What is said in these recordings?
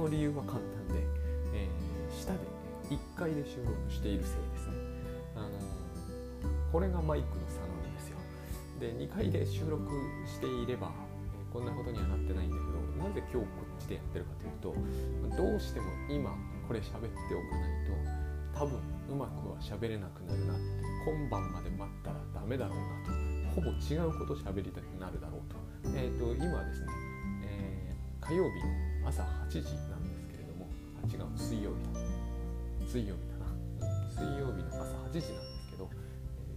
の理由は簡単で、えー、下で1階で収録しているせいですね、あのこれがマイクの差なんですよ。で2階で収録していれば、え、こんなことにはなってないんだけどなぜ今日こっちでやってるかというとどうしても今これ喋っておかないと多分うまくは喋れなくなるなって今晩まで待ったらダメだろうなとほぼ違うこと喋りたくなるだろうと,、えーと、今はですね、えー、火曜日の朝8時なんですけれどもあ違う水曜日水曜日だな。水曜日の朝8時なんですけど、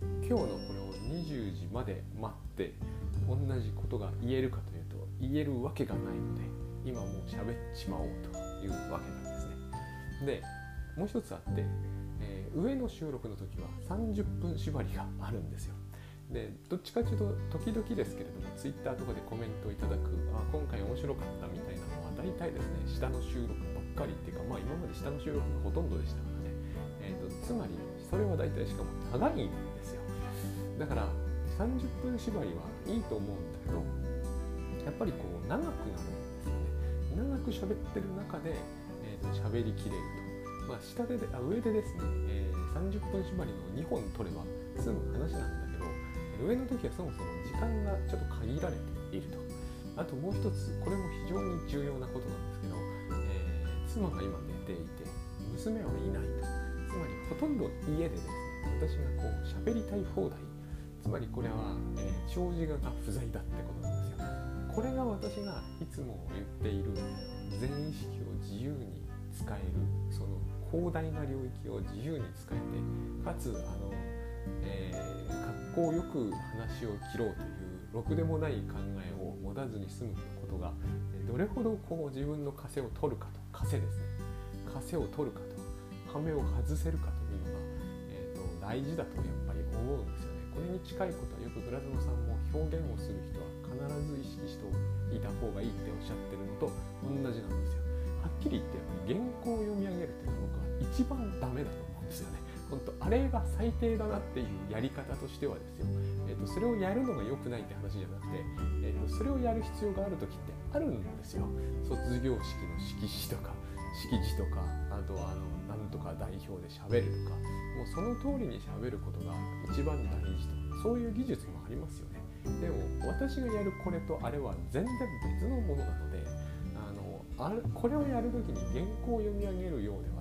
えー、今日のこれを20時まで待って同じことが言えるかというと言えるわけがないので今もう喋っちまおうというわけなんですね。でもう一つあってえ上の収録の時は30分縛りがあるんですよ。でどっちかというと時々ですけれども Twitter とかでコメントをいただくあ今回面白かったみたいなの大体ですね下の収録ばっかりっていうかまあ今まで下の収録がほとんどでしたからね、えーと、つまりそれは大体しかも長いんですよ。だから30分縛りはいいと思うんだけどやっぱりこう長くなるんですよね。長く喋ってる中で、えーと喋りきれると。まあ、下であ上でですね、えー、30分縛りの2本取れば済む話なんだけど上の時はそもそも時間がちょっと限られていると。あともう一つこれも非常に重要なことなんですけど、えー、妻が今寝ていて娘はいないと。つまりほとんど家でですね私がこう喋りたい放題。つまりこれは、えー、長寿が不在だってことなんですよ。これが私がいつも言っている全意識を自由に使えるその広大な領域を自由に使えてかつあの、えー、格好よく話を切ろうというろくでもない考え持たずに済むことがどれほどこう自分の枷を取るかと枷ですね枷を取るかと羽目を外せるかというのが、えーと、大事だとやっぱり思うんですよね。これに近いことはよくブラズノさんも表現をする人は必ず意識していた方がいいっておっしゃってるのと同じなんですよ。はっきり言ってやっぱり原稿を読み上げるっていうのは僕は一番ダメだと思うんですよね。本当あれが最低だなっていうやり方としてはですよ、えーと、それをやるのが良くないって話じゃなくて、えーと、それをやる必要がある時ってあるんですよ。卒業式の色紙とか式辞とかあとはあのなんとか代表で喋るとかもうその通りに喋ることが一番大事とそういう技術もありますよね。でも私がやるこれとあれは全然別のものなのであのあれこれをやる時に原稿を読み上げるようでは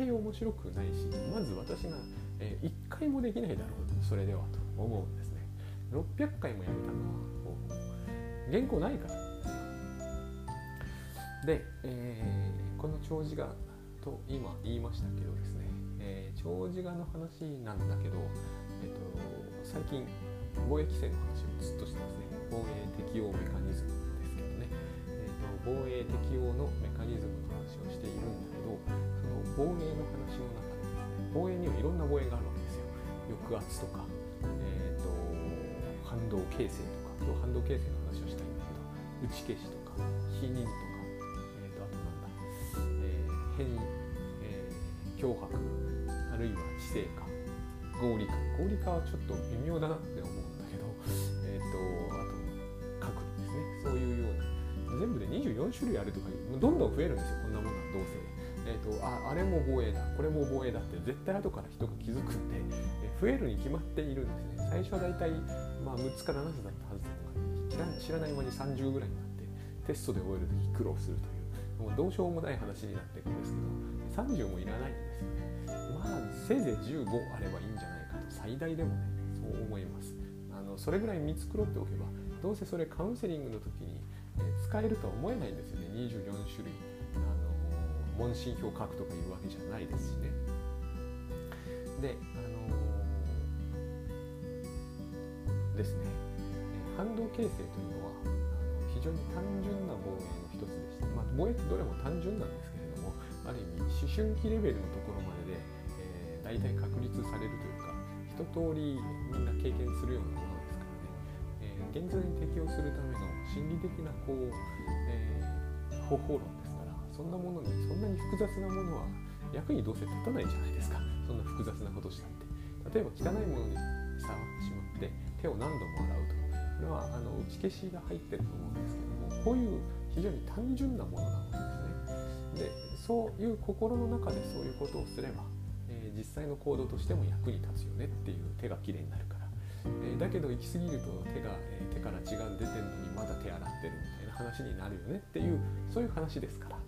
対面白くないしまず私が、えー、1回もできないだろうそれではと思うんですね。600回もやめたのはもう原稿ないから。で、えー、この長寿画と今言いましたけどですね、えー、長寿画の話なんだけど、えーと、最近貿易規制の話をずっとしてますね。防衛適用メカニズムですけどね、えーと、防衛適用のメカニズムの話をしているんだけど防衛の話の中でですね防衛にはいろんな防衛があるわけですよ。抑圧とか、えーと、反動形成とか今日反動形成の話をしたいんだけど打ち消しとか否認とか、えーと、あとなんだ、えー、変異、えー、脅迫あるいは知性化合理化。合理化はちょっと微妙だなって思うんだけど、えーと、あと核ですね。そういうような。全部で24種類あるとかどんどん増えるんですよ。こんなものはどうせ。えーと、ああれも防衛だ。これも防衛だって絶対後から人が気づくんで、えー、増えるに決まっているんですね。最初はだいたい、まあ、6つか7つだったはずなのが知らない間に30ぐらいになってテストで終える時苦労するという。もうどうしようもない話になっていくんですけど30もいらないんですよね。まあせいぜい15あればいいんじゃないかと。最大でもねそう思います。あのそれぐらい見繕っておけばどうせそれカウンセリングの時に、え、使えるとは思えないんですよね。24種類。問診票書くとかいうわけじゃないですしね。で、あのー、ですね、反動形成というのは非常に単純な防衛の一つでして、まあ、防衛ってどれも単純なんですけれども、ある意味思春期レベルのところまでで、えー、大体確立されるというか、一通りみんな経験するようなものですからね、えー、現在に適応するための心理的なこう、えー、方法論そんなものにそんなに複雑なものは役にどうせ立たないじゃないですか。そんな複雑なことしたって。例えば汚いものに触ってしまって手を何度も洗うとこれはあの打ち消しが入ってると思うんですけどもこういう非常に単純なものなのですね。でそういう心の中でそういうことをすれば、えー、実際の行動としても役に立つよねっていう手がきれいになるから、え、だけど行き過ぎると手が、え、手から血が出てるのにまだ手洗ってるみたいな話になるよねっていうそういう話ですから。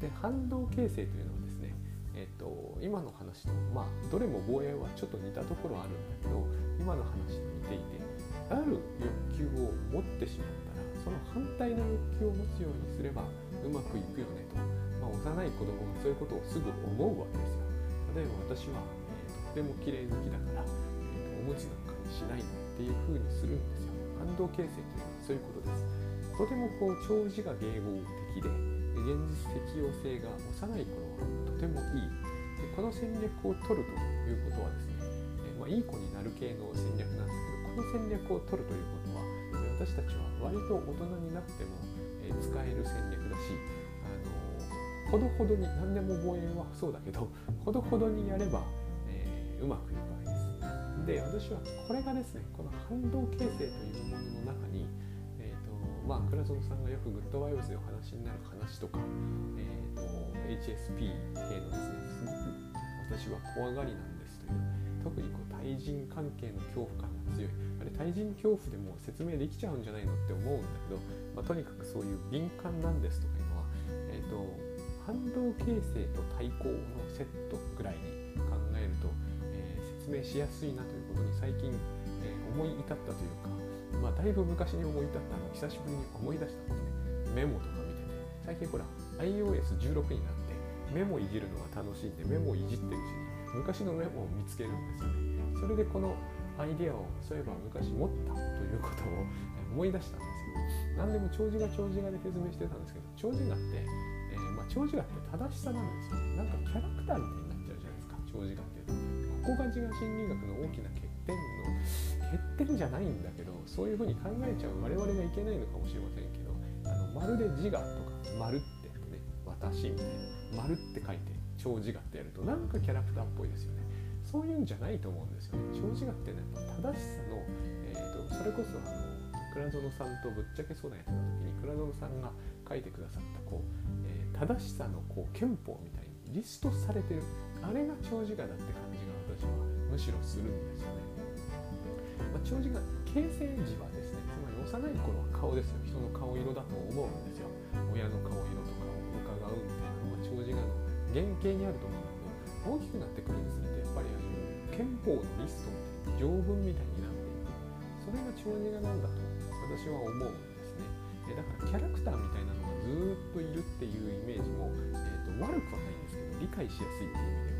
で反動形成というのはですねえっと、今の話と、まあ、どれも防衛はちょっと似たところあるんだけど今の話と似ていてある欲求を持ってしまったらその反対の欲求を持つようにすればうまくいくよねと、まあ、幼い子供がそういうことをすぐ思うわけですよ。例えば私は、えー、とても綺麗好きだから、えー、とおむつなんかにしないっていうふうにするんですよ。反動形成というのはそういうことです。とてもこう長寿が迎合的で現実適用性が幼い頃はとてもいい。でこの戦略を取るということはですね、えまあ、いい子になる系の戦略なんだけどこの戦略を取るということは私たちは割と大人になっても、え使える戦略だしあのほどほどに何でも防衛はそうだけどほどほどにやれば、えー、うまくいくわけです。で私はこれがですねこの反動形成というものの中にまあ、倉園さんがよくグッドバイブスでお話になる話とか、えーと、HSP 系のですねすごく私は怖がりなんですという特にこう対人関係の恐怖感が強い。あれ対人恐怖でも説明できちゃうんじゃないのって思うんだけど、まあ、とにかくそういう敏感なんですとかいうのは、えーと、反動形成と対抗のセットぐらいに考えると、えー、説明しやすいなということに最近、えー、思い至ったというかまあ、だいぶ昔に思い立ったのを久しぶりに思い出したので、ね、メモとか見てて最近ほら iOS16 になってメモいじるのが楽しいんでメモいじってるうちに昔のメモを見つける。んですよねそれでこのアイデアをそういえば昔持ったということを思い出したんですよ何でも長寿が長寿がで説明してたんですけど長寿がって、えー、まあ、長寿がって正しさなんですよね。なんかキャラクターみたいになっちゃうじゃないですか。長寿がってここが自我心理学の大きな欠点の欠点じゃないんだけどそういうふうに考えちゃう我々がいけないのかもしれませんけどあのまるで自我とか丸ってね私みたいな丸って書いて超自我ってやるとなんかキャラクターっぽいですよね。そういうんじゃないと思うんですよね。超自我ってね正しさの、えーと、それこそあの倉園さんとぶっちゃけ相談やった時に倉園さんが書いてくださったこう、えー、正しさのこう憲法みたいにリストされてる。あれが長寿我だって感じが私はむしろするんですよね。まあ、長寿が形成時はですねつまり幼い頃は顔ですよ。人の顔色だと思うんですよ。親の顔色とかを伺うみたいなのが長寿がの原型にあると思うんだけど大きくなってくるにつれてやっぱりあの憲法のリストみたいな条文みたいになっていく。それが長寿がなんだと私は思うんですね。だからキャラクターみたいなのがずっといるっていうイメージも、えーと、悪くはないんですけど理解しやすいっていう意味では。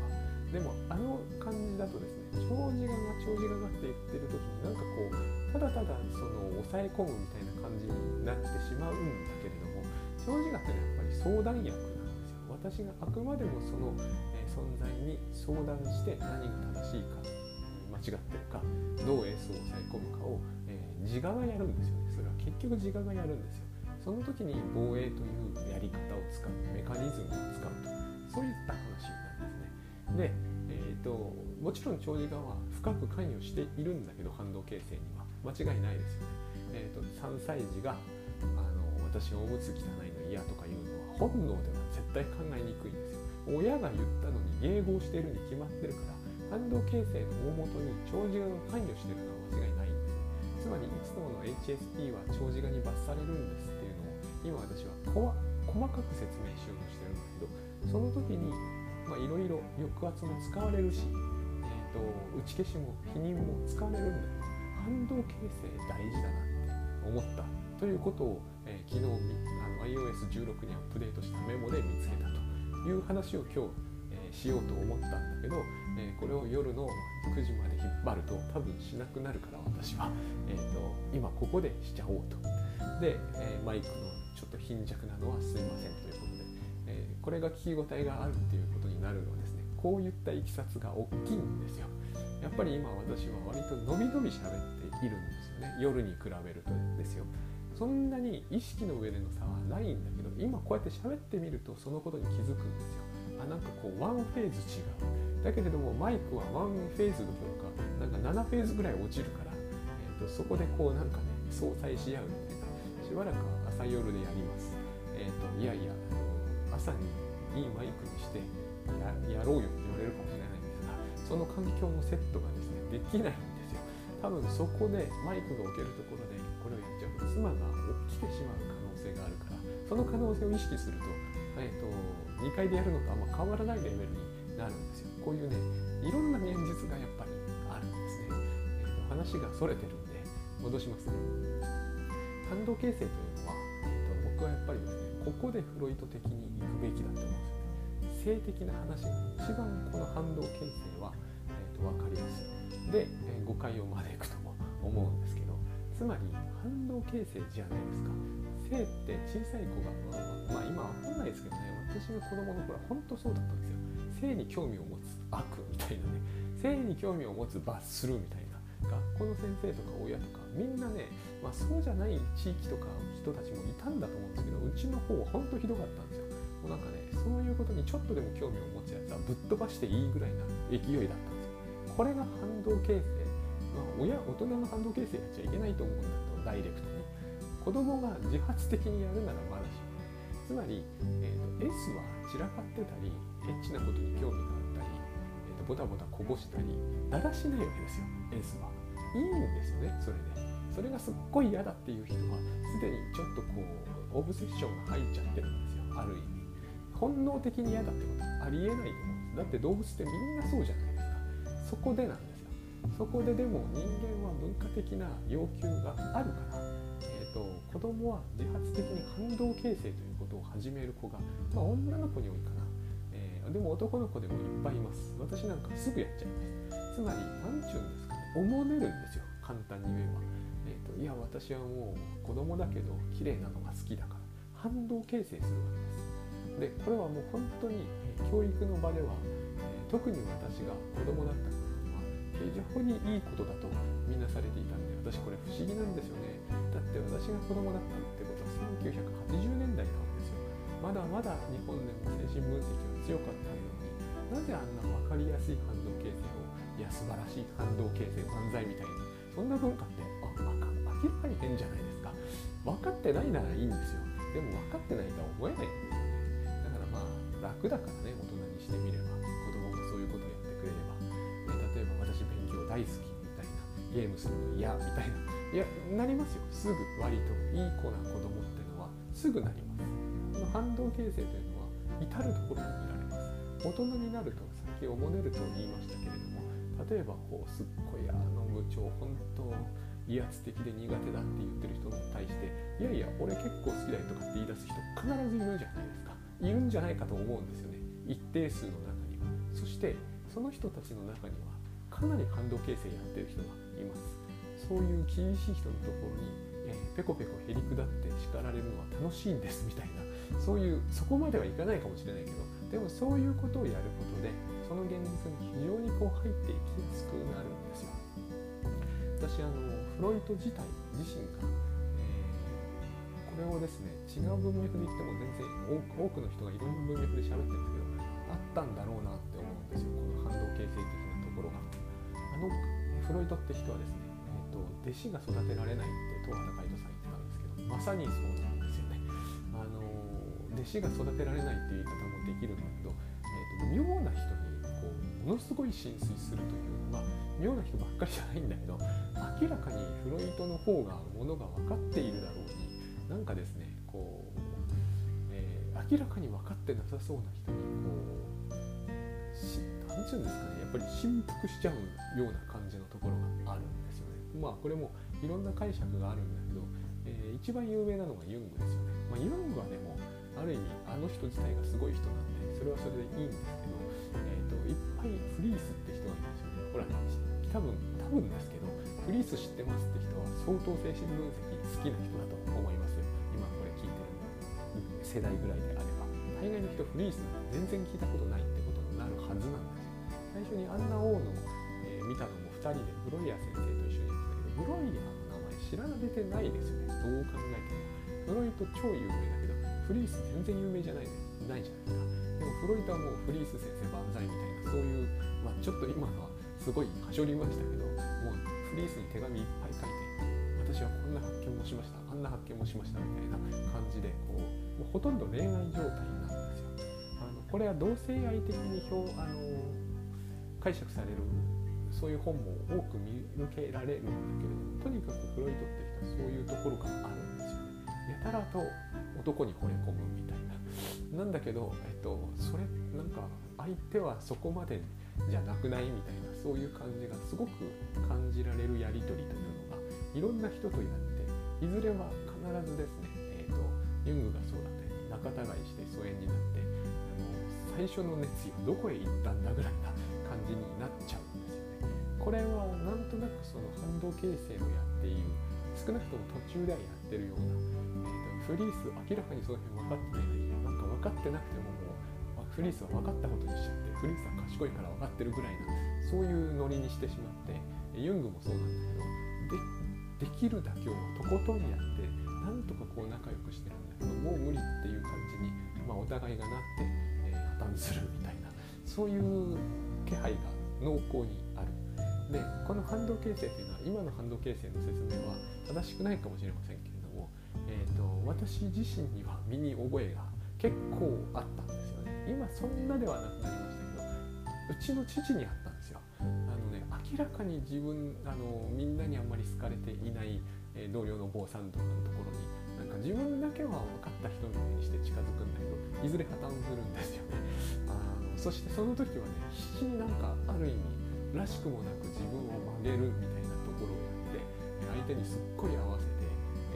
でもあの感じだとですね長寿がが長寿ががって言ってる時になんかこうただただその抑え込むみたいな感じになってしまうんだけれども長寿がってのはやっぱり相談役なんですよ。私があくまでもその、え、存在に相談して何が正しいか間違ってるかどう S を抑え込むかを、えー、自我がやるんですよね。それは結局自我がやるんですよ。その時に防衛というやり方を使うメカニズムを使うとそういった話になりますで、えーと、もちろん長寿側は深く関与しているんだけど反動形成には間違いないですよね。えーと、3歳児があの私おむつ汚いの嫌とか言うのは本能では絶対考えにくいんですよ。親が言ったのに迎合しているに決まってるから反動形成の大元に長寿側が関与してるのは間違いないんですつまりいつもの HSP は長寿側に罰されるんですっていうのを今私は細かく説明しようとしてるんだけどその時にまあいろいろ抑圧も使われるし、えーと、打ち消しも否認も使われるんだけど反動形成大事だなって思ったということを、えー、昨日あの iOS16 にアップデートしたメモで見つけたという話を今日、え、しようと思ったんだけど、えー、これを夜の9時まで引っ張ると多分しなくなるから私は、えーと、今ここでしちゃおうと。で、えマイクのちょっと貧弱なのはすいませんということで、えこれが聞き応えがあるっていうことなるのですね。こういったいきさつが大きいんですよ。やっぱり今私は割と伸び伸び喋っているんですよね。夜に比べるとですよ。そんなに意識の上での差はないんだけど今こうやって喋ってみるとそのことに気づくんですよ。あなんかこうワンフェーズ違う。だけれどもマイクはワンフェーズどころかなんか7フェーズぐらい落ちるから、えーと、そこでこうなんかね相殺し合うみたいなしばらくは朝夜でやります。えっといやいや朝にいいマイクにしてややろうよって言われるかもしれないんですがその環境のセットがですねできないんですよ。多分そこでマイクが置けるところでこれをやっちゃうと妻が起きてしまう可能性があるからその可能性を意識すると,、えーと、2階でやるのとあんま変わらないレベルになるんですよ。こういうねいろんな現実がやっぱりあるんですね、えーと、話がそれてるんで戻しますね。反動形成というのは、えーと、僕はやっぱりですねここでフロイト的に行くべきだと思うんですよ性的な話が一番この反動形成は、えー、と分かりやすい。で、えー、誤解を招くとも思うんですけどつまり反動形成じゃないですか。性って小さい子がまあ今わかんないですけどね私の子供の頃は本当そうだったんですよ。性に興味を持つ悪みたいなね。性に興味を持つ罰するみたいな。学校の先生とか親とかみんなね、まあ、そうじゃない地域とか人たちもいたんだと思うんですけどうちの方は本当ひどかったんですよ。うなんかねそういうことにちょっとでも興味を持つやつはぶっ飛ばしていいぐらいな勢いだったんですよ。これが反動形成、まあ、親大人の反動形成やっちゃいけないと思うんだとダイレクトに。子供が自発的にやるならまだしもね。つまり、えーと、S は散らかってたりエッチなことに興味があったり、えーと、ボタボタこぼしたりだらしないわけですよ S は。いいんですよねそれで。それがすっごい嫌だっていう人はすでにちょっとこうオブセッションが入っちゃってるんですよある意味。本能的に嫌だってことありえないと思うんですだって動物ってみんなそうじゃないですかそこでなんですよ。そこででも人間は文化的な要求があるから、えーと、子供は自発的に反動形成ということを始める子が、まあ、女の子に多いかな、えー、でも男の子でもいっぱいいます。私なんかすぐやっちゃいますつまり何ちゅうんですかねおもねるんですよ。簡単に言えば、えー、といや私はもう子供だけど綺麗なのが好きだから。反動形成するわけです。でこれはもう本当に教育の場では、特に私が子供だった頃は非常にいいことだとみんなされていたんで私これ不思議なんですよね。だって私が子供だったってことは1980年代なわけですよ。まだまだ日本でも精神分析は強かったのになぜあんな分かりやすい反動形成をいや素晴らしい反動形成漫才みたいなそんな文化ってあ明らかに変じゃないですか。分かってないならいいんですよ。でも分かってないとは思えない。んです楽だからね大人にしてみれば。子供がそういうことをやってくれれば、ね、例えば私勉強大好きみたいなゲームするの嫌みたいな。いやなりますよ。すぐ割といい子な子供ってのはすぐなります。この反動形成というのは至る所に見られます。大人になるとさっきおもねると言いましたけれども例えばこうすっごいあの部長本当威圧的で苦手だって言ってる人に対していやいや俺結構好きだよとかって言い出す人必ずいるじゃないですか。いるんじゃないかと思うんですよね。一定数の中には。そしてその人たちの中にはかなり反動形成やってる人がいます。そういう厳しい人のところに、えー、ペコペコへりくだって叱られるのは楽しいんですみたいな。そういうそこまではいかないかもしれないけど。でもそういうことをやることでその現実に非常にこう入っていきやすくなるんですよ。私あのフロイト自体自身がれをですね違う文脈で言っても全然多くの人がいろんな文脈で喋ってるんですけどあったんだろうなって思うんですよ。この反動形成的なところが。あのフロイトって人はですね、えーと、弟子が育てられないって東原海人さん言ってたんですけどまさにそうなんですよね。あの弟子が育てられないっていう言い方もできるんだけど、えーと、妙な人にこうものすごい浸水するというまあ妙な人ばっかりじゃないんだけど明らかにフロイトの方がものが分かっているだろうになんかですねこう、えー、明らかに分かってなさそうな人にこう何て言うんですかねやっぱり振幅しちゃうような感じのところがあるんですよね。まあこれもいろんな解釈があるんだけど、えー、一番有名なのがユングですよね。まあ、ユングはでもある意味あの人自体がすごい人なんでそれはそれでいいんですけど、えーと、いっぱいフリースって人がいるんですよね。ほら多分多分ですけどフリース知ってますって人は相当精神分析好きな人だと。世代ぐらいであれば大概の人フリースなんか全然聞いたことないってことになるはずなんですよ。最初にアンナ・オーの、えー、見たのも2人でブロイヤー先生と一緒にやってたけどブロイヤーの名前知られてないですよね。どう考えてもフロイト超有名だけどフリース全然有名じゃないないじゃないですか。でもフロイトはもうフリース先生万歳みたいなそういう、まあ、ちょっと今のはすごいはしょりましたけどもうフリースに手紙いっぱい書い私はこんな発見もしました。あんな発見もしましたみたいな感じでこうもうほとんど恋愛状態になるんですよ。あのこれは同性愛的に表あの解釈されるそういう本も多く見受けられるんだけれどもとにかくフロイトって人はそういうところがあるんですよね。やたらと男に惚れ込むみたいな。なんだけど、えっと、それなんか相手はそこまでじゃなくないみたいなそういう感じがすごく感じられるやり取りといういろんな人とやっていずれは必ずですね、えーと、ユングがそうだったように仲違いして疎遠になってあの最初の熱意はどこへ行ったんだぐらいな感じになっちゃうんですよね。これはなんとなくその反動形成をやっている少なくとも途中ではやってるような、えーと、フリース明らかにその辺分かってないなんか分かってなくてももうフリースは分かったことにしちゃってフリースは賢いから分かってるぐらいなそういうノリにしてしまってユングもそうなんだけどでできるだけをとことんやってなんとかこう仲良くしてるんだけどもう無理っていう感じに、まあ、お互いがなって、えー、破綻するみたいなそういう気配が濃厚にある。でこの反動形成というのは今の反動形成の説明は正しくないかもしれませんけれども、えーと、私自身には身に覚えが結構あったんですよね今そんなではなくなりましたけどうちの父にあっ明らかに自分あのみんなにあんまり好かれていない、えー、同僚の坊さんとかのところになんか自分だけは分かった人みたいにして近づくんだけどいずれ破綻するんですよね。あのそしてその時はね必死になんかある意味らしくもなく自分を曲げるみたいなところをやって相手にすっごい合わせて、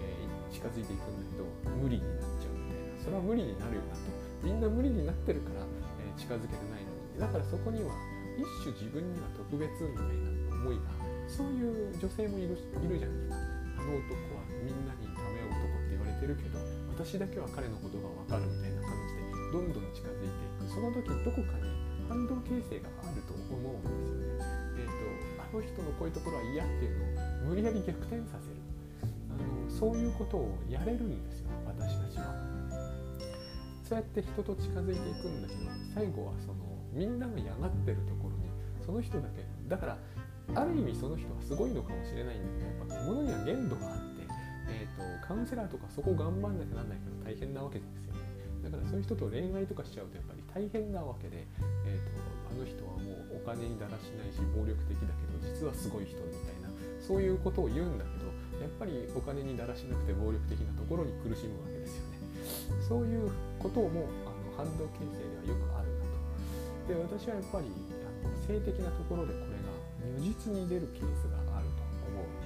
えー、近づいていくんだけど無理になっちゃうみたいな。それは無理になるよなと。みんな無理になってるから、えー、近づけてないのに。だからそこには一種自分には特別みたいな思いがそういう女性もいるいるじゃないですかあの男はみんなにダメ男って言われてるけど私だけは彼のことが分かるみたいな感じでどんどん近づいていくその時どこかに反動形成があると思うんですよね。えーと、あの人のこういうところは嫌っていうのを無理やり逆転させるあのそういうことをやれるんですよ私たちは。そうやって人と近づいていくんだけど最後はそのみんなが嫌がってるところその人だけ。だからある意味その人はすごいのかもしれないんだけどやっぱ物には限度があって、えーと、カウンセラーとかそこ頑張んなきゃなんないから大変なわけですよね。だからそういう人と恋愛とかしちゃうとやっぱり大変なわけで、えーと、あの人はもうお金にだらしないし暴力的だけど実はすごい人みたいなそういうことを言うんだけどやっぱりお金にだらしなくて暴力的なところに苦しむわけですよね。そういうこともあの反動形成ではよくあるなと。で私はやっぱり性的なところでこれが如実に出るケースがあると思う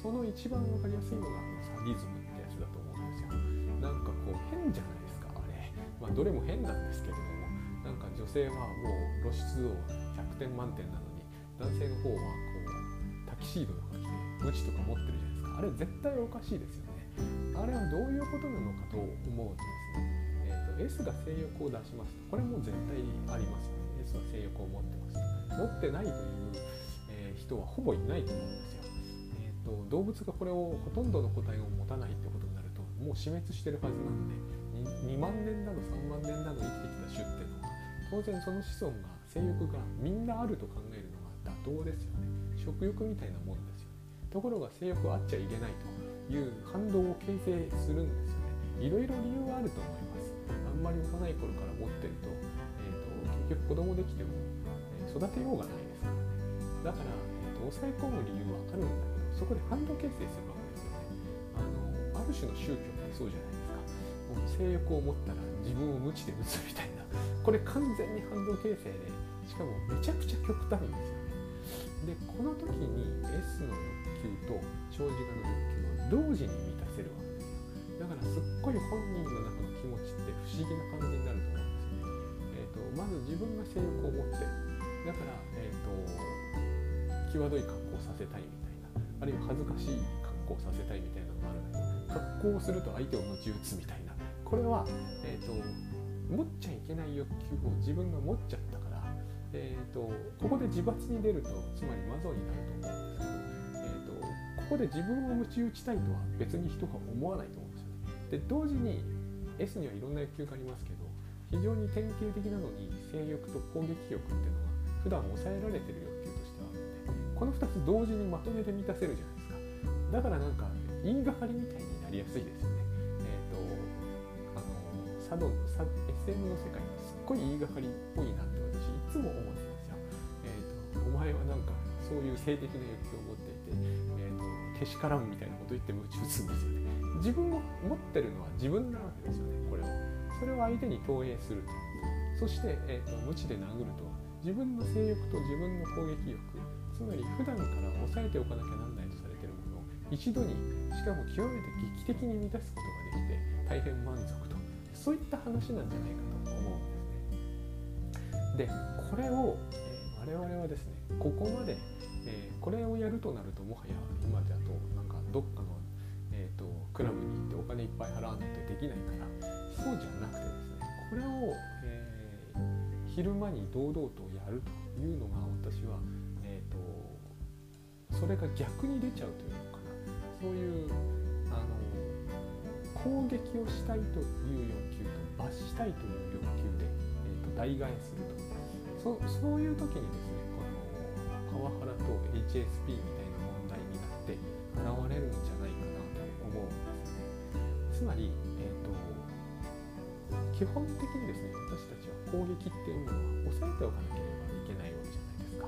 その一番分かりやすいのがサディズムってやつだと思うんですよなんかこう変じゃないですかあれまあどれも変なんですけれどもなんか女性はもう露出度100点満点なのに男性の方はこうタキシードとか着てムチとか持ってるじゃないですかあれ絶対おかしいですよねあれはどういうことなのかと思うんですねえー、と S が性欲を出しますとこれも絶対ありますよね。S は性欲を持ってます持ってないという、えー、人はほぼいないと思うんですよ、えーと、動物がこれをほとんどの個体を持たないってことになるともう死滅してるはずなんで 2, 2万年だの3万年だの生きてきた種っていうのは当然その子孫が性欲がみんなあると考えるのが妥当ですよね。食欲みたいなもんですよね。ところが性欲はあっちゃいけないという反動を形成するんですよね。いろいろ理由はあると思います。あんまり幼い頃から持ってると,、えーと、結局子供できても、え、育てようがないですからね。だから、えーと、抑え込む理由はあるんだけどそこで反動形成するわけですよね。あのある種の宗教ってそうじゃないですか。性欲を持ったら自分を無知で打つみたいな。これ完全に反動形成でしかもめちゃくちゃ極端ですよね。でこの時に S の欲求と長寿画の欲求を同時に満たせるわけですよ。だからすっごい本人の中の気持ちって不思議な感じになると思うんです。まず自分が性欲を持ってだから、えーと、際どい格好をさせたいみたいなあるいは恥ずかしい格好をさせたいみたいなのがあるんだけど格好をすると相手を鞭打つみたいなこれは、えーと、持っちゃいけない欲求を自分が持っちゃったから、えー、とここで自罰に出るとつまり魔像になると思うんですけど、えー、とここで自分を鞭打ちたいとは別に人が思わないと思うんですよね。で同時に S にはいろんな欲求がありますけど非常に典型的なのに性欲と攻撃欲っていうのが普段抑えられてる欲求としてはあってこの2つ同時にまとめて満たせるじゃないですか。だからなんか言いがかりみたいになりやすいですよね。えっ、とあの佐渡の SM の世界ってすっごい言いがかりっぽいなって私いつも思ってたんですよ、えーと、お前はなんかそういう性的な欲求を持っていて、えーと、けしからんみたいなこと言って夢中するんですよね。自分を持ってるのは自分なわけですよねこれを。それを相手に投影すると。そして、えーと、無知で殴ると。は自分の性欲と自分の攻撃欲。つまり普段から抑えておかなきゃなんないとされてるもの。を一度にしかも極めて劇的に満たすことができて大変満足と。そういった話なんじゃないかと思うんですね。でこれを、えー、我々はですねここまで、えー、これをやるとなるともはや今だとなんかどっかの、えーと、クラブに行ってお金いっぱい払わないとできないからそうじゃなくてですねこれを、えー、昼間に堂々とやるというのが私は、えーと、それが逆に出ちゃうというのかな。そういうあの攻撃をしたいという欲求と罰したいという欲求で、えーと、代替えすると。そそういう時にですねこのパワハラと HSP みたいな問題になって現れるんじゃないかなと思うんですね。つまり、基本的にですね私たちは攻撃っていうのは抑えておかなければいけないわけじゃないですか。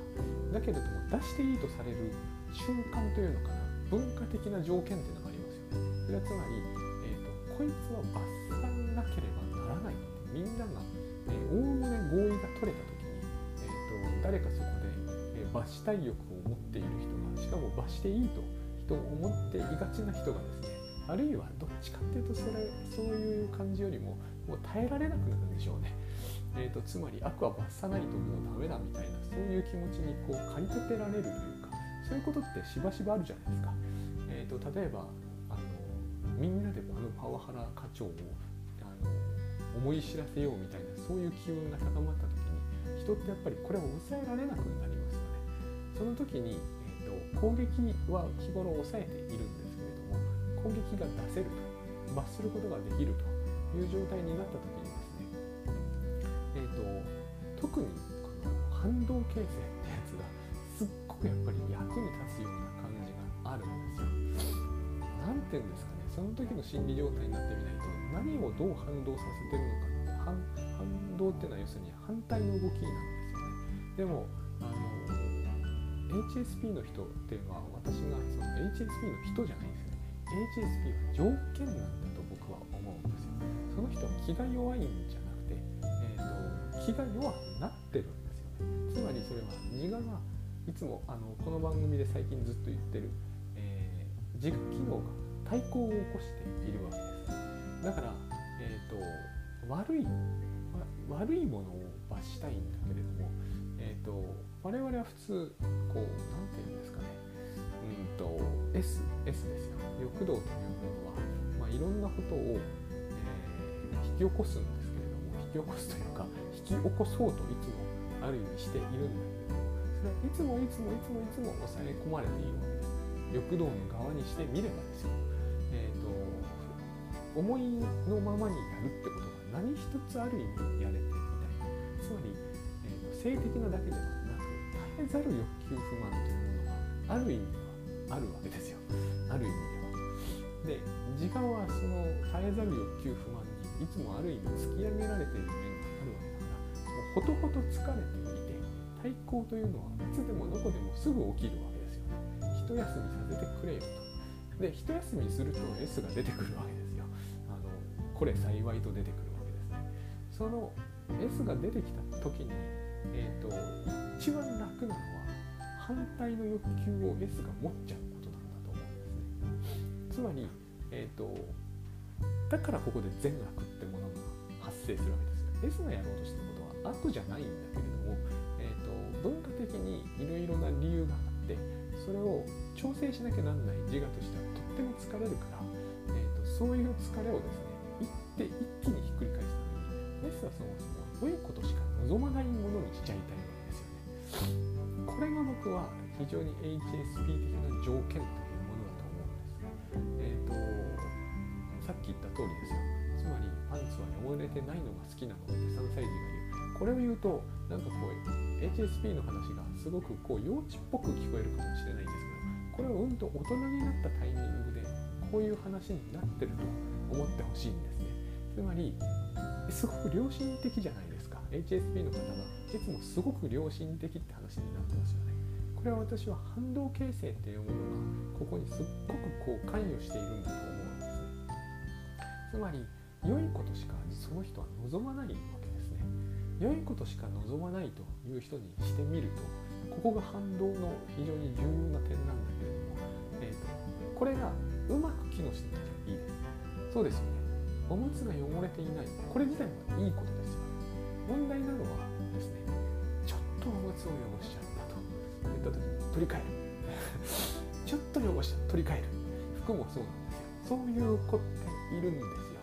だけれども出していいとされる瞬間というのかな文化的な条件っていうのがありますよね。それはつまりえー、とこいつは罰さなければならないみんながおおむね合意が取れた時に、えーと、誰かそこで、えー、罰したい欲を持っている人がしかも罰していいと人を思っていがちな人がですねあるいはどっちかっていうとそれそういう感じよりももう耐えられなくなるんでしょうね。えーと、つまり悪は罰さないともうダメだみたいなそういう気持ちにこう駆り立てられるというかそういうことってしばしばあるじゃないですか。えーと例えばあのみんなであのパワハラ課長をあの思い知らせようみたいなそういう機運が高まった時に人ってやっぱりこれを抑えられなくなりますよね。その時に、えーと、攻撃は日頃抑えているんですけれども攻撃が出せると罰することができるという状態になった時にですね、えーと、特にこの反動形成ってやつがすっごくやっぱり役に立つような感じがあるんですよ。なんて言うんですかねその時の心理状態になってみないと何をどう反動させてるのかって反反動っていうのは要するに反対の動きなんですよね。でもあの HSP の人っていうのは私がその HSP の人じゃないんですよね。HSP は条件なんですその人は気が弱いんじゃなくて、えーと、気が弱くなってるんですよね。つまりそれは自我がいつもあのこの番組で最近ずっと言ってる、えー、自我機能が対抗を起こしているわけです。だから、えーと、悪い悪いものを罰したいんだけれども、えーと、我々は普通こう何て言うんですかね。うんと S, S ですよ。欲動というものは、まあ、いろんなことを、引き起こすんですけれども引き起こすというか引き起こそうといつもある意味しているんだけれどもそれはいつもいつもいつもいつも抑え込まれているわけです欲動の側にしてみればですよ。えー、と思いのままにやるってことが何一つある意味やれてみたい。つまり、えーと、性的なだけではなく絶えざる欲求不満というものがある意味ではあるわけですよある意味では。で時間はその絶えざる欲求不満いつもある意味突き上げられている面があるわけだからもうほとほと疲れていて対抗というのはいつでもどこでもすぐ起きるわけですよね。一休みさせてくれよと。で一休みすると S が出てくるわけですよあの。これ幸いと出てくるわけですね。その S が出てきた時に、えーと、一番楽なのは反対の欲求を S が持っちゃうことなんだと思うんですね。つまり、えーと、だからここで善悪ってものが発生するわけです。S がやろうとしたことは悪じゃないんだけれども、えーと、文化的にいろいろな理由があってそれを調整しなきゃなんない自我としてはとっても疲れるから、えー、とそういう疲れをですねで一気にひっくり返すためにメスはそもそも良いことしか望まないものにしちゃいたいわけですよね。これが僕は非常に HSP 的な条件というものださっき言った通りですよ。つまりパンツは汚れてないのが好きなのって3歳児が言う。これを言うとなんかこう HSP の話がすごくこう幼稚っぽく聞こえるかもしれないんですけどこれをうんと大人になったタイミングでこういう話になってると思ってほしいんですね。つまりすごく良心的じゃないですか。HSP の方が。いつもすごく良心的って話になってますよね。これは私は反動形成っていうものがここにすっごくこう関与しているんだとつまり良いことしかその人は望まないわけですね。良いことしか望まないという人にしてみるとここが反動の非常に重要な点なんだけれども、えーと、これがうまく機能していたらいいですそうですよね。おむつが汚れていない。これ自体はいいことですよ。問題なのはですねちょっとおむつを汚しちゃったと言った時に取り替える。ちょっと汚しちゃ取り替える。服もそうなんですよ。そういう子っているんですよ。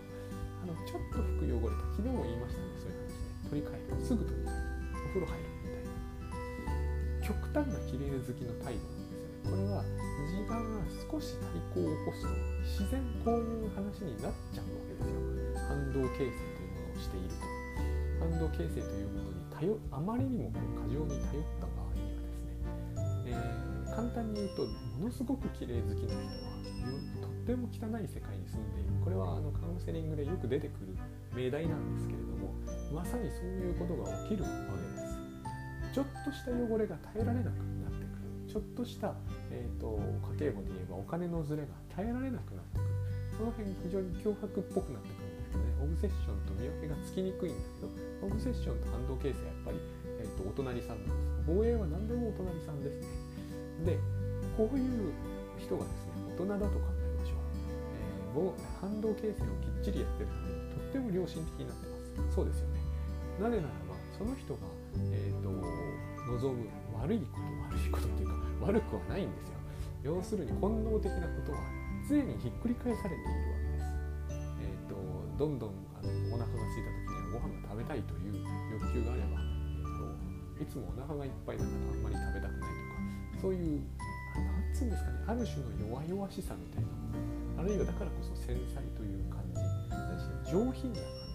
あのちょっと服汚れた。昨日も言いましたねそういう話で取り替える。すぐ取り替える。お風呂入るみたいな。極端な綺麗好きの態度なんですよね。これは自我が少し対抗を起こすと自然こういう話になっちゃうわけですよ。反動形成というものをしていると。反動形成というものに頼あまりにも過剰に頼った場合にはですね、えー、簡単に言うとものすごく綺麗好きな人はとっても汚い世界に住んでいる。これはあのカウンセリングでよく出てくる命題なんですけれどもまさにそういうことが起きるわけです。ちょっとした汚れが耐えられなくなってくる。ちょっとした、えーと、家計簿で言えばお金のズレが耐えられなくなってくる。その辺非常に脅迫っぽくなってくるんですよね。オブセッションと見分けがつきにくいんだけどオブセッションと反動形成はやっぱり、えーと、お隣さんなんです。防衛は何でもお隣さんですね。でこういう人がですね大人だと考えましょう、えー、反動形成をきっちりやってるためにとっても良心的になってます。そうですよね。なぜならばその人が、えーと、望む悪いこと悪いことっていうか悪くはないんですよ。要するに本能的なことは常にひっくり返されているわけです、えーと、どんどんあのお腹が空いた時にはご飯が食べたいという欲求があれば、えーと、いつもお腹がいっぱいだからあんまり食べたくないとかそういう何つうんですかねある種の弱々しさみたいなあるいはだからこそ繊細という感じ上品な感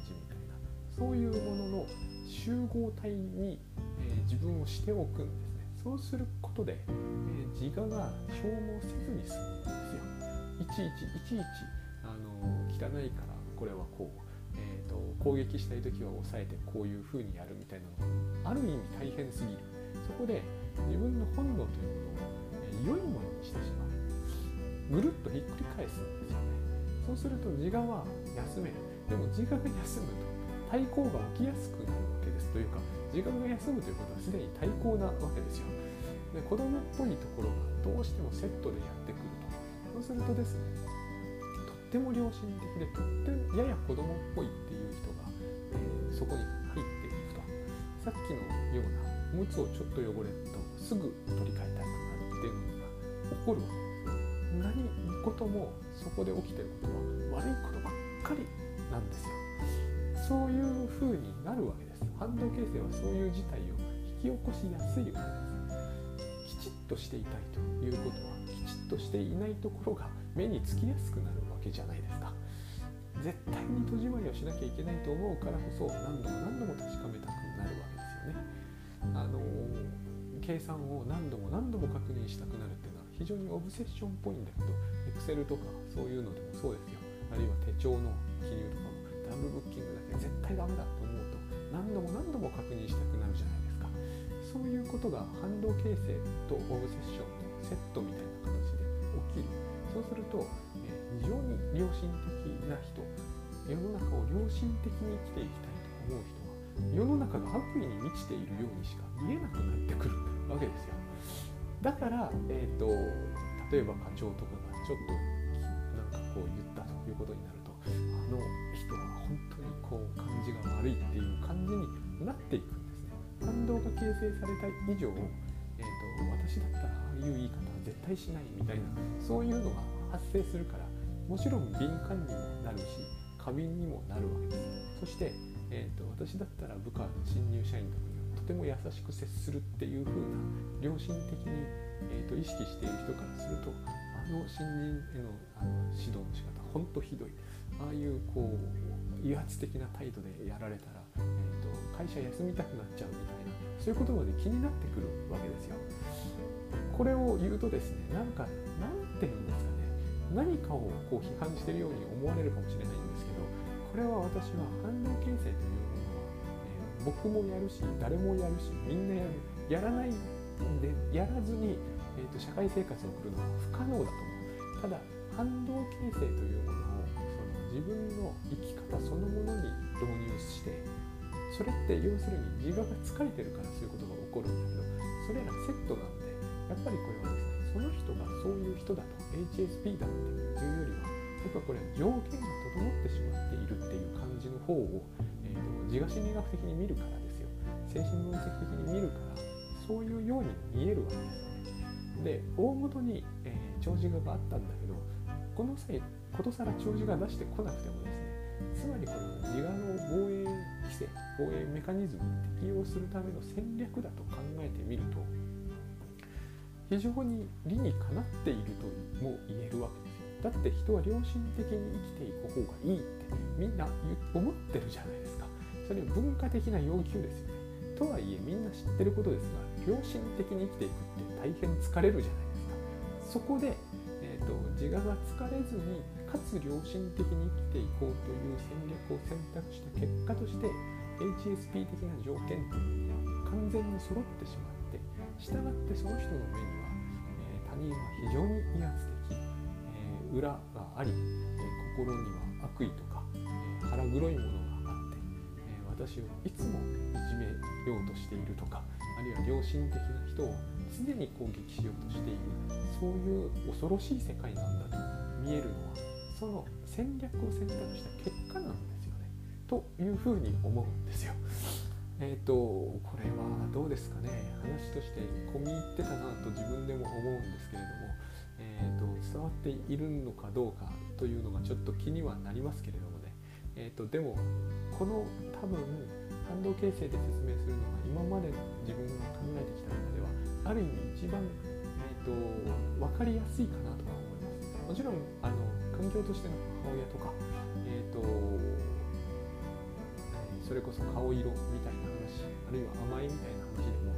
じみたいなそういうものの集合体に、えー、自分をしておくんですね。そうすることで、えー、自我が消耗せずに済むんですよ。いちいちいちいちあの汚いからこれはこう、えーと、攻撃したい時は抑えてこういう風にやるみたいなのがある意味大変すぎる。そこで自分の本能というものを、え、良いものにしてしまう。ぐるっとひっくり返すんですよねそうすると自我は休めるでも自我が休むと対抗が起きやすくなるわけですとい。うか時間が休むということはすでに対抗なわけです。よで子供っぽいところがどうしてもセットでやってくると。そうするとですねとっても良心的でとってもやや子供っぽいっていう人が、えー、そこに入っていくとさっきのようなおむつをちょっと汚れるとすぐ取り替えたくなる。っていうのが起こるわ。けです何事もそこで起きてることは悪いことばっかりなんですよ。そういう風になるわけです反動形成はそういう事態を引き起こしやすいわけですきちっとしていたいということはきちっとしていないところが目につきやすくなるわけじゃないですか。絶対に戸締まりをしなきゃいけないと思うからこそ何度も何度も確かめたくなるわけですよね。あの計算を何度も何度も確認したくなるって非常にオブセッションっぽいんだけど Excel とかそういうのでもそうですよ。あるいは手帳の記入とかもダブルブッキングだけ絶対ダメだと思うと何度も何度も確認したくなるじゃないですか。そういうことが反動形成とオブセッションのセットみたいな形で起きる。そうすると、え非常に良心的な人世の中を良心的に生きていきたいと思う人は世の中が悪意に満ちているようにしか見えなくなってくるわけですよ。だから、えーと、例えば課長とかがちょっとなんかこう言ったということになるとあの人は本当にこう感じが悪いっていう感じになっていくんですね。感動が形成された以上、えーと、私だったらああいう言い方は絶対しないみたいなそういうのが発生するからもちろん敏感にもなるし過敏にもなるわけです。そして、えーと、私だったら部下新入社員とかても優しく接するっていう風な良心的に、えーと、意識している人からするとあの新人へのあの指導の仕方ほんとひどいああいうこう威圧的な態度でやられたら、えーと、会社休みたくなっちゃうみたいなそういうことまで気になってくるわけですよ。これを言うとですねなんかなんて言うんですかね何かをこう批判しているように思われるかもしれないんですけどこれは私は反応形成という、僕もやるし誰もやるしみんなやる。やらないんでやらずに、えーと、社会生活を送るのは不可能だと思う。ただ反動形成というものをその自分の生き方そのものに導入してそれって要するに自我が疲れてるからそういうことが起こるんだけどそれらセットなんでやっぱりこれはですねその人がそういう人だと HSP だっていうよりは僕はこれは条件が整ってしまっているっていう感じの方を、自我心理学的に見るからですよ。精神分析的に見るからそういうように見えるわけですね。で大元に、えー、長寿画があったんだけどこの際ことさら長寿が出してこなくてもですねつまりこれは自我の防衛規制防衛メカニズムに適用するための戦略だと考えてみると非常に理にかなっているとも言えるわけですよ。だって人は良心的に生きていく方がいいってみんな思ってるじゃないですか。それは文化的な要求ですよね。とはいえみんな知ってることですが良心的に生きていくって大変疲れるじゃないですか。そこで、えーと、自我が疲れずにかつ良心的に生きていこうという戦略を選択した結果として HSP 的な条件というのが完全に揃ってしまって従ってその人の目にはえ他人は非常に威圧的、えー、裏があり、えー、心には悪意とか、え、腹黒いもの、私をいつもいじめようとしているとかあるいは良心的な人を常に攻撃しようとしているそういう恐ろしい世界なんだと見えるのはその戦略を選択した結果なんですよねというふうに思うんですよ。えっ、ー、とこれはどうですかね話として込み入ってたなと自分でも思うんですけれども、えーと、伝わっているのかどうかというのがちょっと気にはなりますけれども、えーと、でもこの多分反動形成で説明するのが今まで自分が考えてきた中ではある意味一番、えーと、分かりやすいかなとは思います。もちろんあの環境としての母親とか、えーとそれこそ顔色みたいな話あるいは甘いみたいな話でも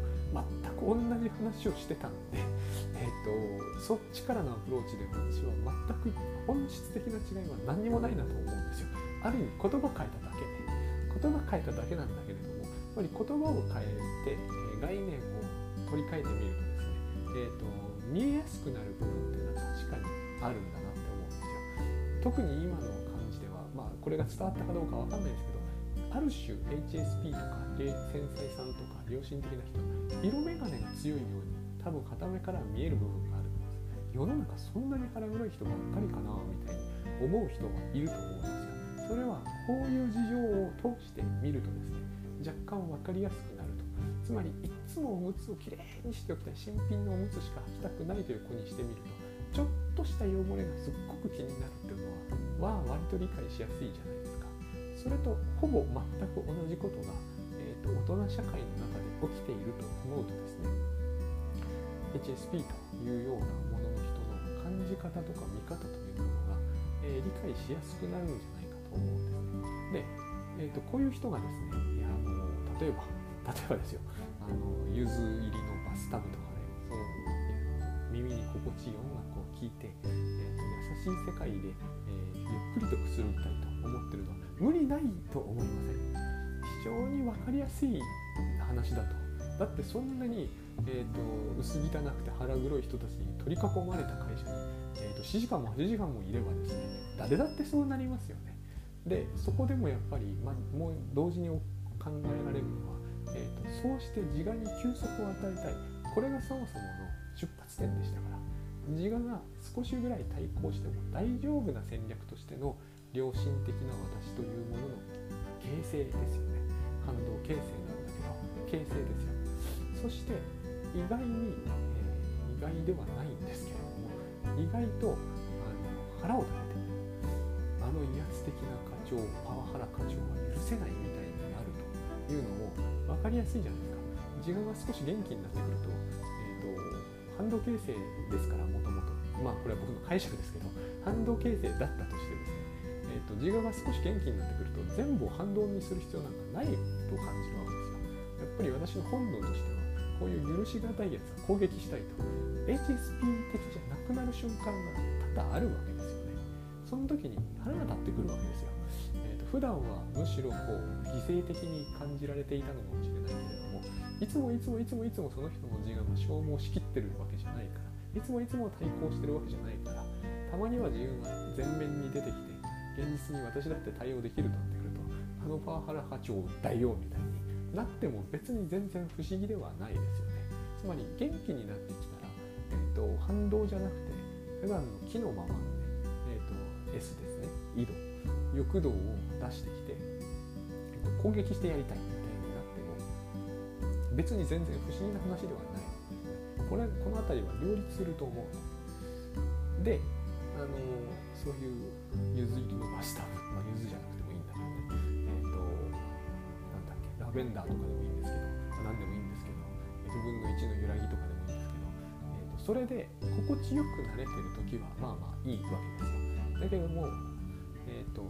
全く同じ話をしてたんで、えーと、そっちからのアプローチで私は全く本質的な違いは何にもないなと思うんですよ。ある意味言葉変えただけ言葉変えただけなんだけれどもやっぱり言葉を変えて、え、概念を取り替えてみるとですね、えーと、見えやすくなる部分っていうのは確かにあるんだなって思うんですよ。特に今の感じでは、まあ、これが伝わったかどうかわかんないですけどある種 HSP とか繊細さんとか良心的な人色眼鏡が強いように多分片目から見える部分があるんです世の中そんなに腹黒い人ばっかりかなみたいに思う人はいると思うんですそれはこういう事情を通して見るとですね。若干分かりやすくなると。つまりいつもおむつをきれいにしておきたい新品のおむつしか履きたくないという子にしてみるとちょっとした汚れがすっごく気になるっていうのはまあ割と理解しやすいじゃないですか。それとほぼ全く同じことが、えーと、大人社会の中で起きていると思うとですね HSP というようなものの人の感じ方とか見方というものが、えー、理解しやすくなるんじゃないかと思うんですね。で、えーと、こういう人がですねいやあの例えば 例えばですよ。あのゆず入りのバスタブとかで、ね、耳に心地いい音楽を聴いて、えーと、優しい世界で、えー、ゆっくりとくつろぎたいと思ってるのは無理ないと思いません。非常に分かりやすい話だと。だってそんなに、えーと、薄汚くて腹黒い人たちに取り囲まれた会社に、えーと、7時間も8時間もいればですね誰だってそうなりますよねでそこでもやっぱり、ま、もう同時に考えられるのは、えーと、そうして自我に休息を与えたい。これがそもそもの出発点でしたから。自我が少しぐらい対抗しても大丈夫な戦略としての良心的な私というものの形成ですよね。反動形成なんだけど形成ですよ。そして意外に、えー、意外ではないんですけれども意外とあの腹を立ててあの威圧的な長パワハラ課長は許せないみたいになるというのも分かりやすいじゃないですか。自分が少し元気になってくると,、えーと、反動形成ですからもともとまあこれは僕の解釈ですけど反動形成だったとしてですねえーと、自我が少し元気になってくると全部を反動にする必要なんかないと感じるわけですよ。やっぱり私の本能としてはこういう許しがたいやつは攻撃したいと HSP 的じゃなくなる瞬間が多々あるわけですよね。その時に腹が立ってくるわけですよ、普段はむしろこう犠牲的に感じられていたのかもしれないけれどもいつもいつもいつもいつもその人の自我が消耗しきってるわけじゃないからいつもいつも対抗してるわけじゃないからたまには自分が前面に出てきて現実に私だって対応できるとなってくるとあのパワハラ課長を訴えよみたいになっても別に全然不思議ではないですよねつまり元気になってきたら、えーと、反動じゃなくて普段の木のままのね、えーと、S ですね欲動を出してきて、攻撃してやりたいみたいになっても別に全然不思議な話ではない。これこの辺りは両立すると思うであのそういうゆず入りのバスタブ、まあ、ゆずじゃなくてもいいんだけどね。えっ、ー、となんだっけ。ラベンダーとかでもいいんですけど、何でもいいんですけど。1分の1の揺らぎとかでもいいんですけど、えーと、それで心地よくなれてる時はまあまあいいわけですよ。だけどもえ、ー、と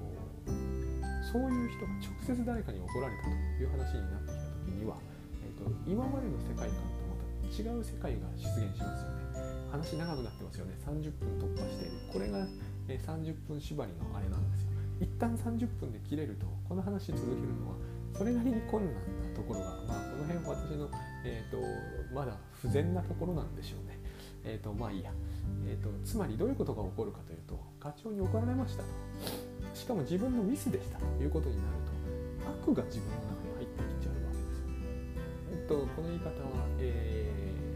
そういう人が直接誰かに怒られたという話になってきた時には、えーと、今までの世界観とまた違う世界が出現しますよね。話長くなってますよね。30分突破してこれが、え30分縛りのあれなんですよ。一旦30分で切れるとこの話続けるのはそれなりに困難なところが、まあ、この辺私の、えーと、まだ不全なところなんでしょうね。えーと、まあいいや、えーと、つまりどういうことが起こるかというと課長に怒られましたと。しかも自分のミスでしたということになると悪が自分の中に入ってきちゃうわけですよ。えっと、この言い方は、え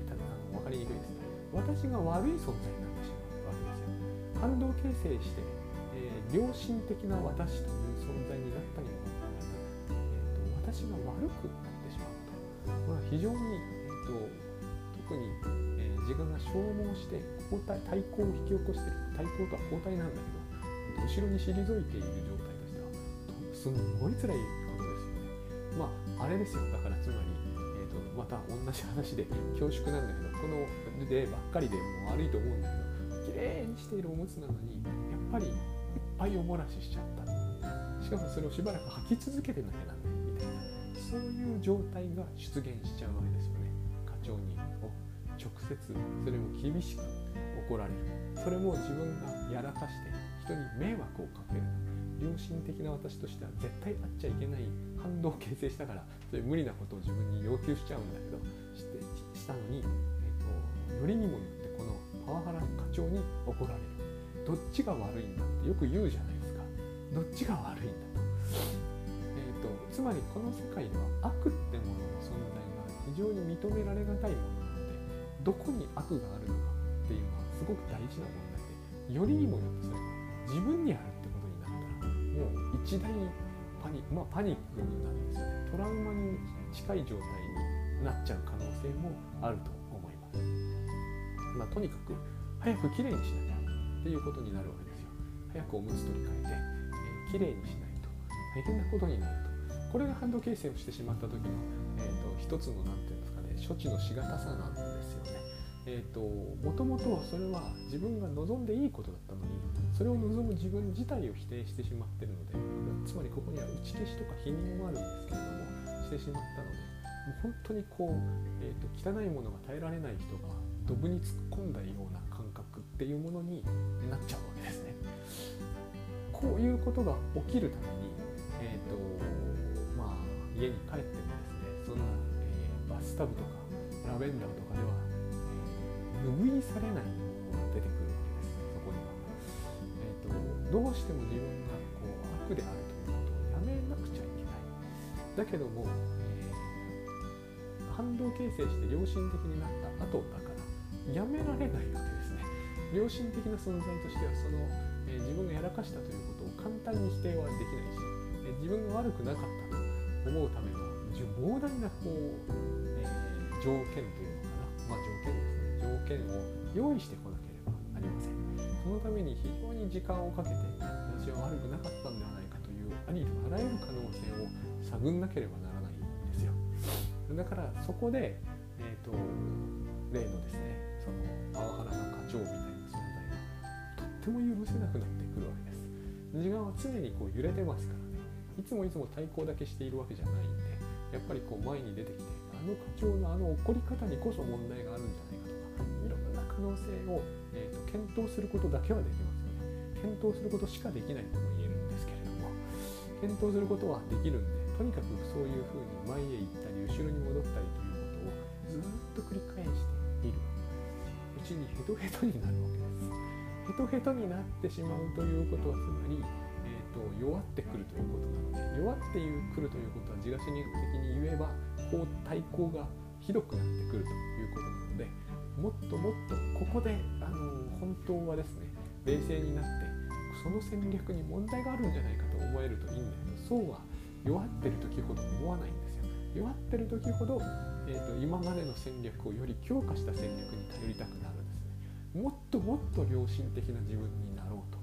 ー、ただあの分かりにくいです私が悪い存在になってしまうわけですよ。反動形成して、えー、良心的な私という存在になったにもかかわらず、えーと、私が悪くなってしまうとこれは非常に、えーと、特に、えー、自分が消耗して抗体対抗を引き起こしている対抗とは抗体なんだけど、後ろに退いている状態としてはすんごい辛いことですよね。まああれですよ。だからつまりえー、とまた同じ話で恐縮なんだけどこの例ばっかりでもう悪いと思うんだけど綺麗にしているおむつなのにやっぱりいっぱいおもらししちゃった。しかもそれをしばらく履き続けてなきゃなんないみたいな。そういう状態が出現しちゃうわけですよね。課長に直接それも厳しく怒られる。それも自分がやらかして人に迷惑をかける良心的な私としては絶対あっちゃいけない反動を形成したからそういう無理なことを自分に要求しちゃうんだけどしてしたのに、えーと、よりにもよってこのパワハラの課長に怒られる。どっちが悪いんだってよく言うじゃないですか。どっちが悪いんだと,、えーと、つまりこの世界では悪ってものの存在が非常に認められがたいものなのでどこに悪があるのかっていうのはすごく大事な問題でよりにもよってそれが自分にあるって事になるからもう一大パニ,、まあ、パニックになるんですよ。ねトラウマに近い状態になっちゃう可能性もあると思います、まあ、とにかく早くきれいにしなきゃ。っていうことになるわけですよ早くおむつ取り替えて、えー、きれいにしないと。大変なことになるとこれが反動形成をしてしまった時の、えーと、一つの何て言うんですかね処置のしがたさなんですよね。えーと、もともとそれは自分が望んでいいことだったのそれを望む自分自体を否定してしまってるのでつまりここには打ち消しとか否認もあるんですけれどもしてしまったのでもう本当にこう、えーと、汚いものが耐えられない人がドブに突っ込んだような感覚っていうものになっちゃうわけですね。こういうことが起きるために、えーとまあ、家に帰ってもですねそんな、えー、バスタブとかラベンダーとかでは、えー、拭いされないものが出てくるどうしても自分がこう悪であるということをやめなくちゃいけない。だけども、えー、反動形成して良心的になった後だからやめられないわけですね。良心的な存在としてはその、えー、自分がやらかしたということを簡単に否定はできないし、えー、自分が悪くなかったと思うための膨大なこう、えー、条件というのかな、まあ、条件ですね。条件を用意してこなければありません。そのために非常に時間をかけて私は悪くなかったんではないかというありとあらゆる可能性を探んなければならないんですよ。だからそこで、えーと、例のですねそのパワハラな課長みたいな存在がとっても許せなくなってくるわけです。自我は常にこう揺れてますからね。いつもいつも対抗だけしているわけじゃないんでやっぱりこう前に出てきてあの課長のあの怒り方にこそ問題があるんじゃないかとかいろんな可能性を、検討することだけはできますよね。検討することしかできないとも言えるんですけれども検討することはできるんでとにかくそういうふうに前へ行ったり後ろに戻ったりということをずっと繰り返している。うちにヘトヘトになるわけです。ヘトヘトになってしまうということはつまりと弱ってくるということなので弱ってくるということは自我心理学的に言えばこう対抗がひどくなってくるということなのでもっともっとここであの本当はですね冷静になってその戦略に問題があるんじゃないかと思えるといいんだけどそうは弱ってる時ほど思わないんですよ。弱ってる時ほど、えーと、今までの戦略をより強化した戦略に頼りたくなるんですね。もっともっと良心的な自分になろうと。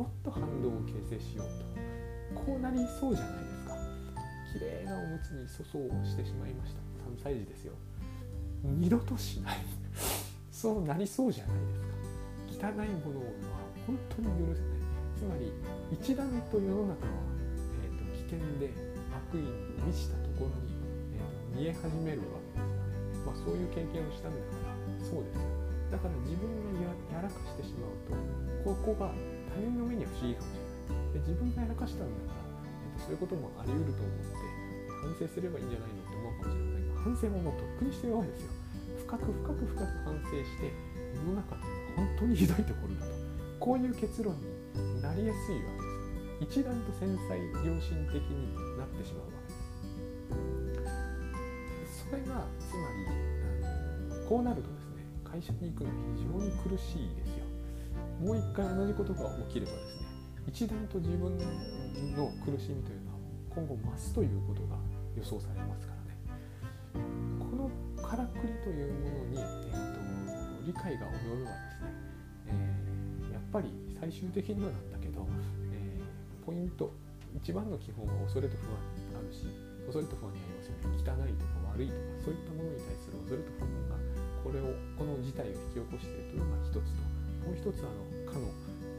もっと反動を形成しようと。こうなりそうじゃないですか。綺麗なおむつに粗相をしてしまいました。3歳児ですよ。二度としない。そうなりそうじゃないですか汚いものは本当に許せないつまり一段と世の中は、えーと、危険で悪意に満ちたところに、えーと、見え始めるわけですよね、まあ、そういう経験をしたんだからそうですよだから自分がやらかしてしまうとここが他人の目には不思議かもしれないで自分がやらかしたんだから、えっと、そういうこともあり得ると思って反省すればいいんじゃないのって思うかもしれませんが反省ももうとっくにしてるわけですよ深く深く深く反省して世の中っていうのは本当にひどいところだと。こういう結論になりやすいわけです一段と繊細良心的になってしまうわけです。それがつまりあのこうなるとですね会社に行くのは非常に苦しいですよ。もう一回同じことが起きればですね一段と自分の苦しみというのは今後増すということが予想されますからね。このからというものに、えーと、理解が及べばですね、えー、やっぱり最終的にはなんだけど、えー、ポイント一番の基本は恐れと不安あるし恐れと不安にありますよね。汚いとか悪いとかそういったものに対する恐れと不安がこれをこの事態を引き起こしているというのが一つともう一つあのかの、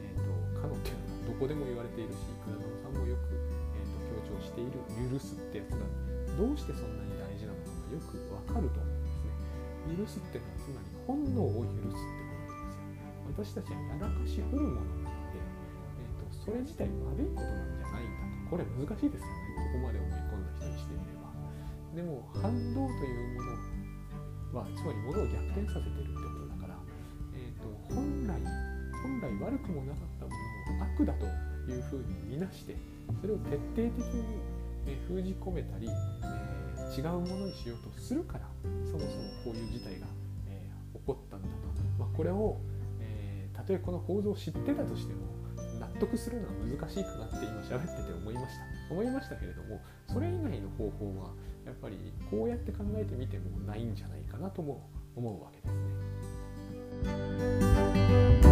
えーと、かのっていうのはどこでも言われているし倉園さんもよく、えーと、強調している許すってやつがどうしてそんなに大事なのかがよくわかると思う。許すってのはつまり本能を許すってことですよ私たちはやらかしうるものなので、えーと、それ自体悪いことなんじゃないんだと。これ難しいですよね。ここまで思い込んだ人にしてみればでも反動というものはつまり物を逆転させてるってことだから、えー、と本来本来悪くもなかったものを悪だというふうに見なしてそれを徹底的に封じ込めたり、えー、違うものにしようとするからそもそもこういう事態が、えー、起こったんだと、まあ、これを、えー、たとえこの構造を知ってたとしても納得するのは難しいかなって今喋ってて思いました思いましたけれどもそれ以外の方法はやっぱりこうやって考えてみてもないんじゃないかなとも思うわけですね。